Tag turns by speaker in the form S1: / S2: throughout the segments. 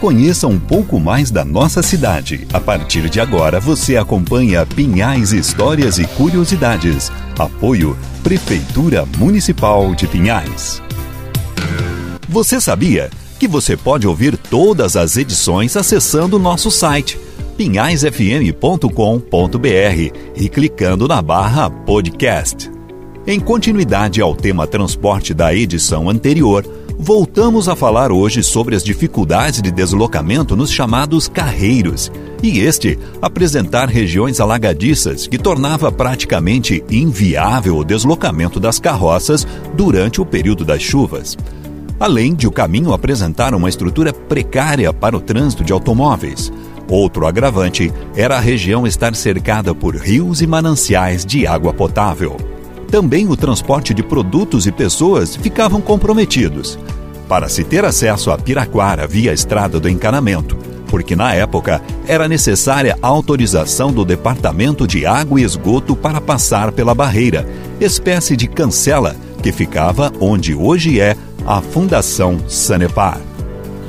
S1: Conheça um pouco mais da nossa cidade. A partir de agora, você acompanha Pinhais Histórias e Curiosidades. Apoio Prefeitura Municipal de Pinhais. Você sabia que você pode ouvir todas as edições acessando nosso site pinhaisfm.com.br e clicando na barra podcast. Em continuidade ao tema transporte da edição anterior, voltamos a falar hoje sobre as dificuldades de deslocamento nos chamados carreiros, e este apresentar regiões alagadiças que tornava praticamente inviável o deslocamento das carroças durante o período das chuvas. Além de o caminho apresentar uma estrutura precária para o trânsito de automóveis. Outro agravante era a região estar cercada por rios e mananciais de água potável. Também o transporte de produtos e pessoas ficavam comprometidos. Para se ter acesso a Piraquara via estrada do encanamento, porque na época era necessária autorização do Departamento de Água e Esgoto para passar pela barreira, espécie de cancela que ficava onde hoje é a Fundação Sanepar.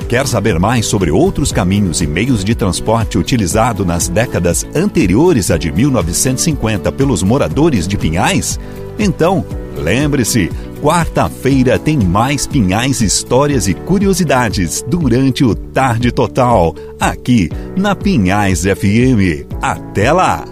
S1: Quer saber mais sobre outros caminhos e meios de transporte utilizado nas décadas anteriores a de 1950 pelos moradores de Pinhais? Então, lembre-se, quarta-feira tem mais Pinhais histórias e curiosidades durante o Tarde Total, aqui na Pinhais FM. Até lá!